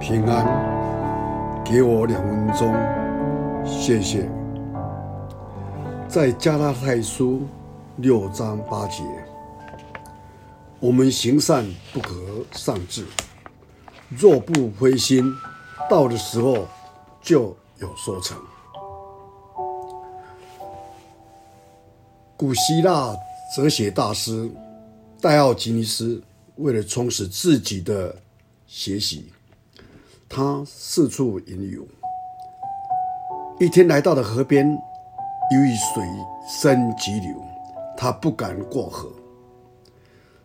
平安，给我两分钟，谢谢。在加拉太书六章八节，我们行善不可丧志，若不灰心，到的时候就有收成。古希腊哲学大师戴奥吉尼斯为了充实自己的学习，他四处云游。一天来到了河边，由于水深急流，他不敢过河。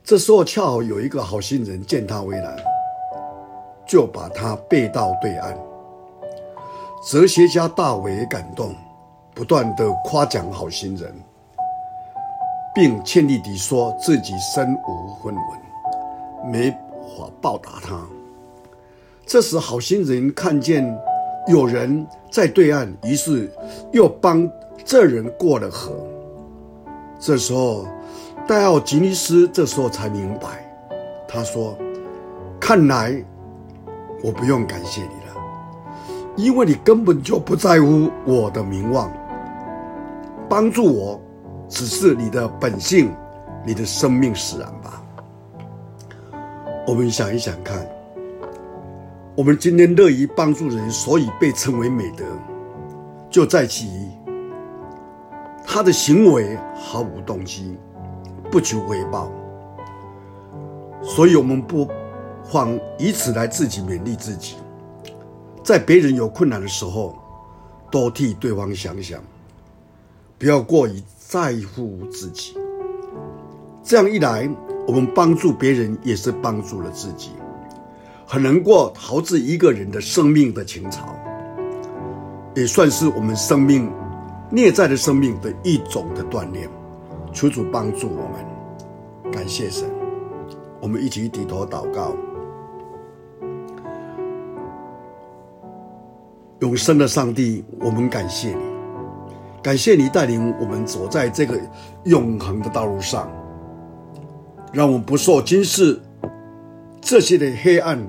这时候恰好有一个好心人见他为难，就把他背到对岸。哲学家大为感动，不断的夸奖好心人。并歉意地说自己身无分文，没法报答他。这时，好心人看见有人在对岸，于是又帮这人过了河。这时候，戴奥吉尼斯这时候才明白，他说：“看来我不用感谢你了，因为你根本就不在乎我的名望，帮助我。”只是你的本性，你的生命使然吧。我们想一想看，我们今天乐于帮助人，所以被称为美德，就在其他的行为毫无动机，不求回报。所以我们不妨以此来自己勉励自己，在别人有困难的时候，多替对方想想，不要过于。在乎自己，这样一来，我们帮助别人也是帮助了自己，很能过陶冶一个人的生命的情操，也算是我们生命内在的生命的一种的锻炼。求主帮助我们，感谢神，我们一起低头祷告。永生的上帝，我们感谢你。感谢你带领我们走在这个永恒的道路上，让我们不受今世这些的黑暗、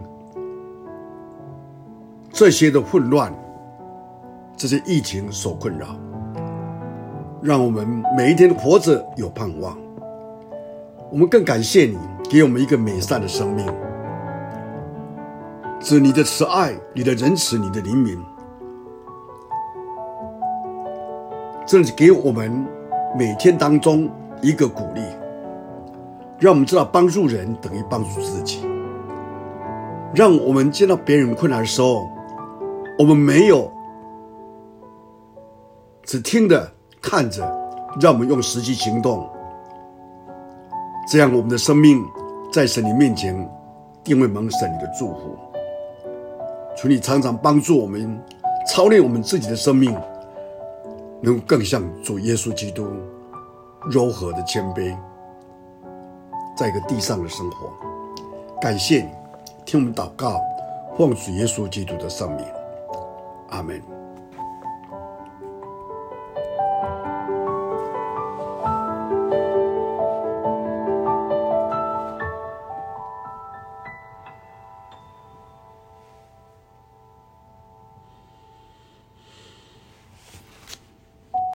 这些的混乱、这些疫情所困扰，让我们每一天活着有盼望。我们更感谢你给我们一个美善的生命，这你的慈爱、你的仁慈、你的怜悯。这是给我们每天当中一个鼓励，让我们知道帮助人等于帮助自己。让我们见到别人困难的时候，我们没有只听着看着，让我们用实际行动。这样，我们的生命在神你面前定会蒙神你的祝福。求你常常帮助我们操练我们自己的生命。能更像主耶稣基督柔和的谦卑，在一个地上的生活。感谢你，听我们祷告，奉主耶稣基督的圣名，阿门。